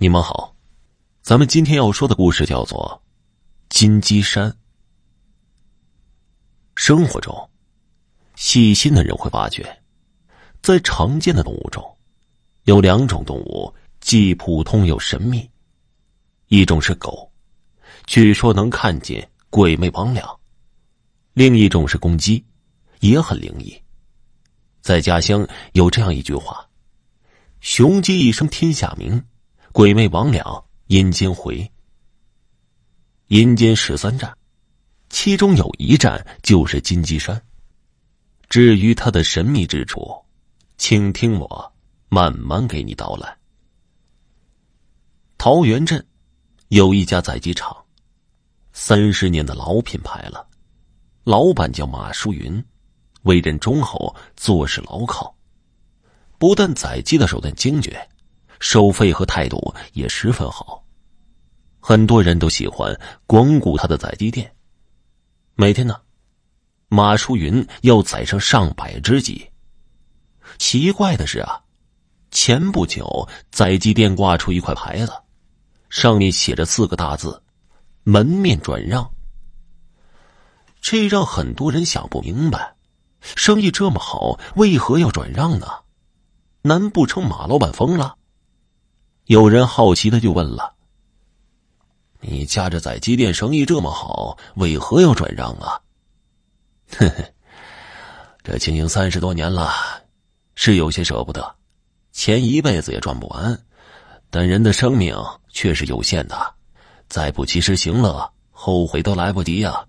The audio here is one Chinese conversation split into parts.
你们好，咱们今天要说的故事叫做《金鸡山》。生活中，细心的人会发觉，在常见的动物中，有两种动物既普通又神秘。一种是狗，据说能看见鬼魅魍魉；另一种是公鸡，也很灵异。在家乡有这样一句话：“雄鸡一声天下鸣，鬼魅魍魉阴间回。”阴间十三站，其中有一站就是金鸡山。至于它的神秘之处，请听我慢慢给你道来。桃源镇。有一家宰鸡场，三十年的老品牌了。老板叫马淑云，为人忠厚，做事牢靠。不但宰鸡的手段精绝，收费和态度也十分好。很多人都喜欢光顾他的宰鸡店。每天呢，马淑云要宰上上百只鸡。奇怪的是啊，前不久宰鸡店挂出一块牌子。上面写着四个大字：“门面转让。”这让很多人想不明白，生意这么好，为何要转让呢？难不成马老板疯了？有人好奇的就问了：“你家这宰鸡店生意这么好，为何要转让啊？”呵呵，这经营三十多年了，是有些舍不得，钱一辈子也赚不完。但人的生命却是有限的，再不及时行乐，后悔都来不及呀。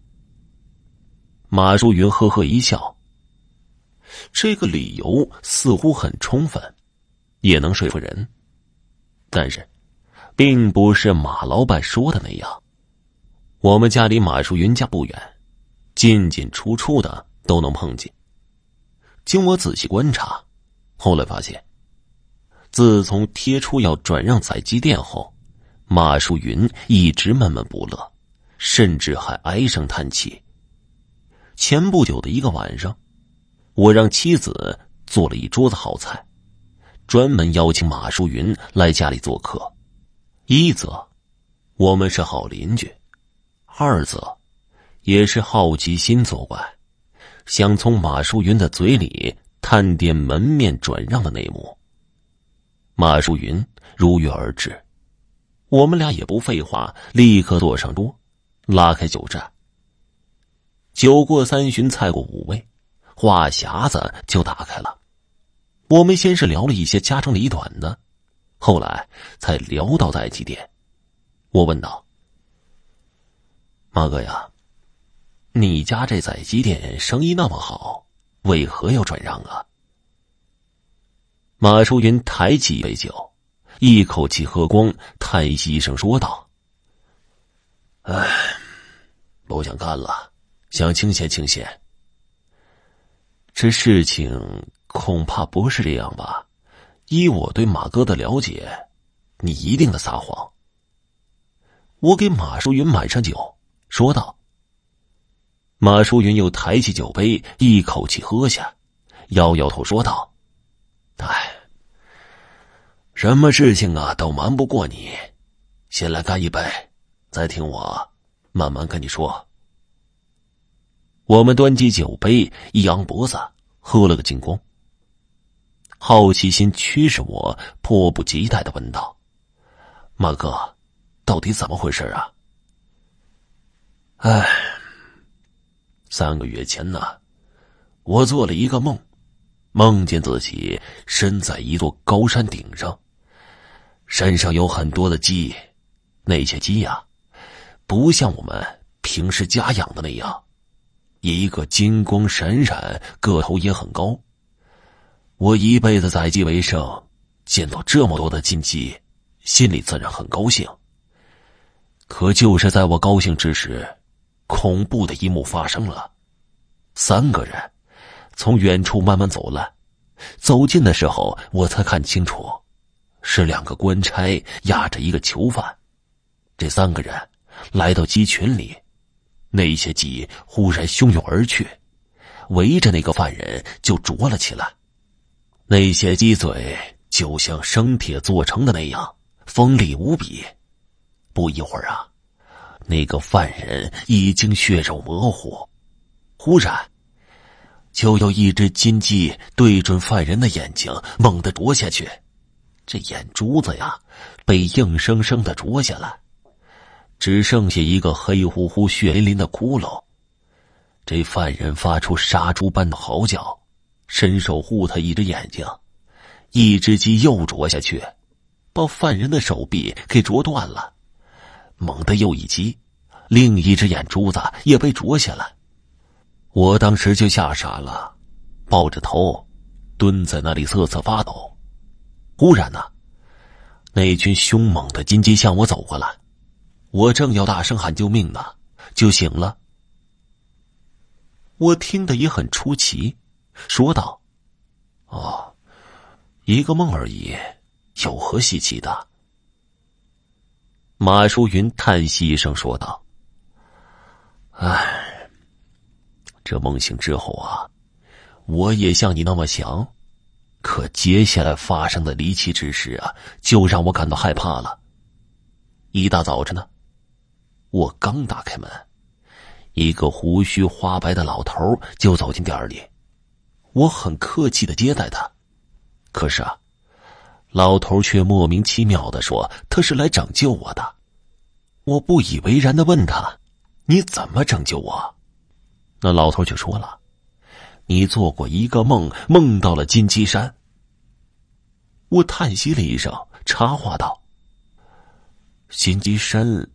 马淑云呵呵一笑，这个理由似乎很充分，也能说服人。但是，并不是马老板说的那样。我们家离马淑云家不远，进进出出的都能碰见。经我仔细观察，后来发现。自从贴出要转让宰鸡店后，马淑云一直闷闷不乐，甚至还唉声叹气。前不久的一个晚上，我让妻子做了一桌子好菜，专门邀请马淑云来家里做客。一则，我们是好邻居；二则，也是好奇心作怪，想从马淑云的嘴里探点门面转让的内幕。马淑云如约而至，我们俩也不废话，立刻坐上桌，拉开酒盏。酒过三巡，菜过五味，话匣子就打开了。我们先是聊了一些家长里短的，后来才聊到在鸡店。我问道：“马哥呀，你家这宰鸡店生意那么好，为何要转让啊？”马淑云抬起一杯酒，一口气喝光，叹息一声说道：“唉，不想干了，想清闲清闲。这事情恐怕不是这样吧？依我对马哥的了解，你一定在撒谎。”我给马淑云满上酒，说道：“马淑云又抬起酒杯，一口气喝下，摇摇头说道。”哎，什么事情啊都瞒不过你。先来干一杯，再听我慢慢跟你说。我们端起酒杯，一扬脖子，喝了个精光。好奇心驱使我，迫不及待的问道：“马哥，到底怎么回事啊？”哎，三个月前呢，我做了一个梦。梦见自己身在一座高山顶上，山上有很多的鸡，那些鸡呀，不像我们平时家养的那样，一个金光闪闪，个头也很高。我一辈子宰鸡为生，见到这么多的金鸡，心里自然很高兴。可就是在我高兴之时，恐怖的一幕发生了，三个人。从远处慢慢走来，走近的时候，我才看清楚，是两个官差押着一个囚犯。这三个人来到鸡群里，那些鸡忽然汹涌而去，围着那个犯人就啄了起来。那些鸡嘴就像生铁做成的那样，锋利无比。不一会儿啊，那个犯人已经血肉模糊。忽然，就有一只金鸡对准犯人的眼睛，猛地啄下去。这眼珠子呀，被硬生生的啄下来，只剩下一个黑乎乎、血淋淋的窟窿。这犯人发出杀猪般的嚎叫，伸手护他一只眼睛。一只鸡又啄下去，把犯人的手臂给啄断了。猛地又一击，另一只眼珠子也被啄下来。我当时就吓傻了，抱着头蹲在那里瑟瑟发抖。忽然呢，那群凶猛的金鸡向我走过来，我正要大声喊救命呢，就醒了。我听得也很出奇，说道：“哦，一个梦而已，有何稀奇的？”马淑云叹息一声说道：“唉。”这梦醒之后啊，我也像你那么想，可接下来发生的离奇之事啊，就让我感到害怕了。一大早晨呢，我刚打开门，一个胡须花白的老头就走进店里，我很客气的接待他，可是啊，老头却莫名其妙的说他是来拯救我的。我不以为然的问他：“你怎么拯救我？”那老头就说了：“你做过一个梦，梦到了金鸡山。”我叹息了一声，插话道：“金鸡山，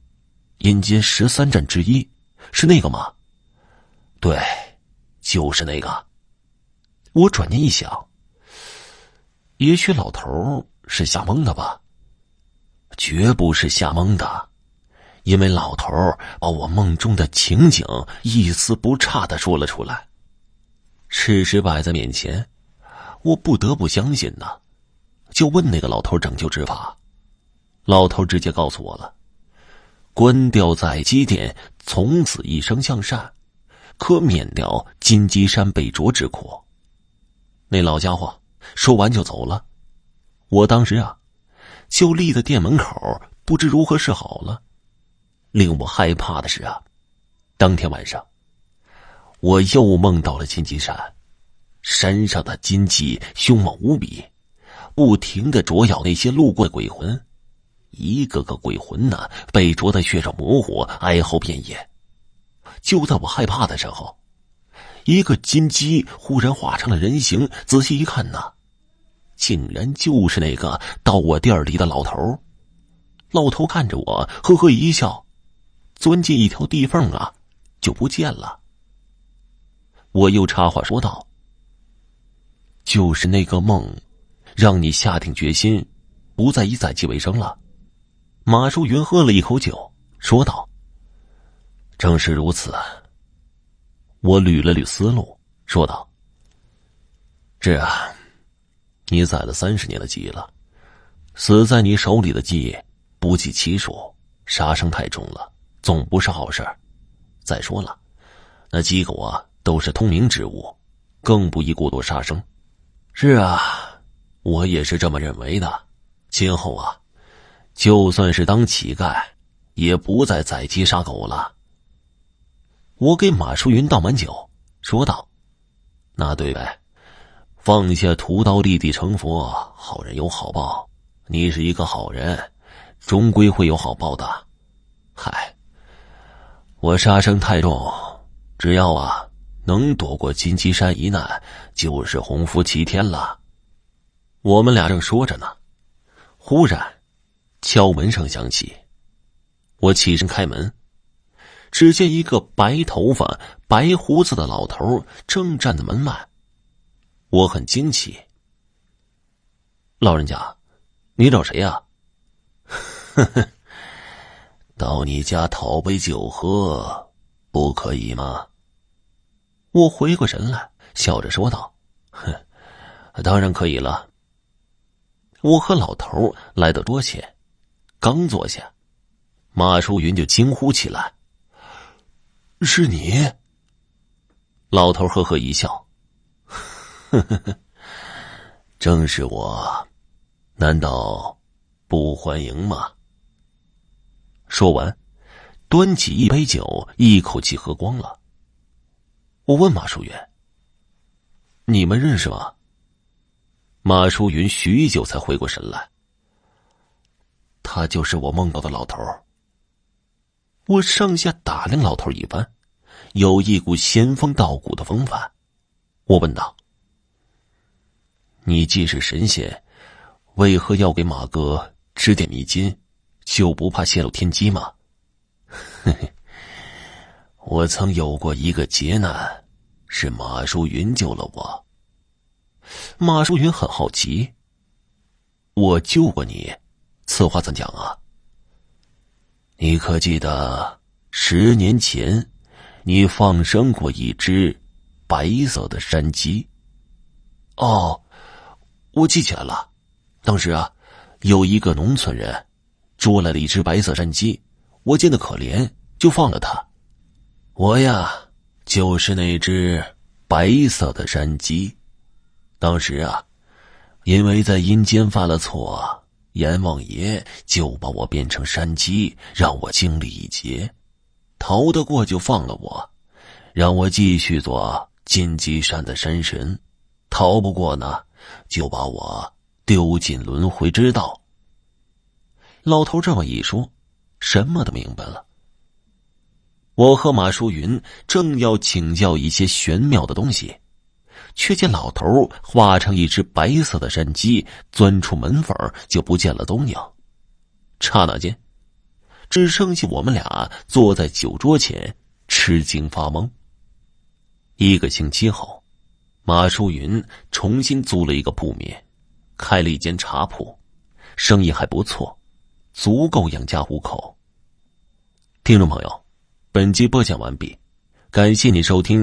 阴间十三镇之一，是那个吗？”“对，就是那个。”我转念一想，也许老头是吓蒙的吧？绝不是吓蒙的。因为老头把我梦中的情景一丝不差的说了出来，事实摆在面前，我不得不相信呢。就问那个老头拯救之法，老头直接告诉我了：关掉宰鸡店，从此一生向善，可免掉金鸡山被啄之苦。那老家伙说完就走了，我当时啊，就立在店门口，不知如何是好了。令我害怕的是啊，当天晚上，我又梦到了金鸡山，山上的金鸡凶猛无比，不停的啄咬那些路过的鬼魂，一个个鬼魂呢被啄得血肉模糊，哀嚎遍野。就在我害怕的时候，一个金鸡忽然化成了人形，仔细一看呢，竟然就是那个到我店里的老头。老头看着我，呵呵一笑。钻进一条地缝啊，就不见了。我又插话说道：“就是那个梦，让你下定决心，不再以宰鸡为生了。”马淑云喝了一口酒，说道：“正是如此。”我捋了捋思路，说道：“是啊，你宰了三十年的鸡了，死在你手里的鸡不计其数，杀生太重了。”总不是好事再说了，那鸡狗啊都是通灵之物，更不宜过多杀生。是啊，我也是这么认为的。今后啊，就算是当乞丐，也不再宰鸡杀狗了。我给马淑云倒满酒，说道：“那对呗，放下屠刀，立地成佛，好人有好报。你是一个好人，终归会有好报的。嗨。”我杀生太重，只要啊能躲过金鸡山一难，就是鸿福齐天了。我们俩正说着呢，忽然敲门声响起，我起身开门，只见一个白头发、白胡子的老头正站在门外，我很惊奇。老人家，你找谁呀？呵呵。到你家讨杯酒喝，不可以吗？我回过神来，笑着说道：“哼，当然可以了。”我和老头来到桌前，刚坐下，马淑云就惊呼起来：“是你！”老头呵呵一笑：“呵呵呵，正是我，难道？”不欢迎吗？说完，端起一杯酒，一口气喝光了。我问马淑云：“你们认识吗？”马淑云许久才回过神来。他就是我梦到的老头。我上下打量老头一番，有一股仙风道骨的风范。我问道：“你既是神仙，为何要给马哥指点迷津？就不怕泄露天机吗？”嘿嘿，我曾有过一个劫难，是马淑云救了我。马淑云很好奇：“我救过你，此话怎讲啊？”你可记得十年前，你放生过一只白色的山鸡？哦，我记起来了。当时啊，有一个农村人捉来了一只白色山鸡，我见得可怜，就放了它。我呀，就是那只白色的山鸡。当时啊，因为在阴间犯了错。阎王爷就把我变成山鸡，让我经历一劫，逃得过就放了我，让我继续做金鸡山的山神；逃不过呢，就把我丢进轮回之道。老头这么一说，什么都明白了。我和马淑云正要请教一些玄妙的东西。却见老头化成一只白色的山鸡，钻出门缝就不见了踪影。刹那间，只剩下我们俩坐在酒桌前吃惊发懵。一个星期后，马淑云重新租了一个铺面，开了一间茶铺，生意还不错，足够养家糊口。听众朋友，本集播讲完毕，感谢你收听。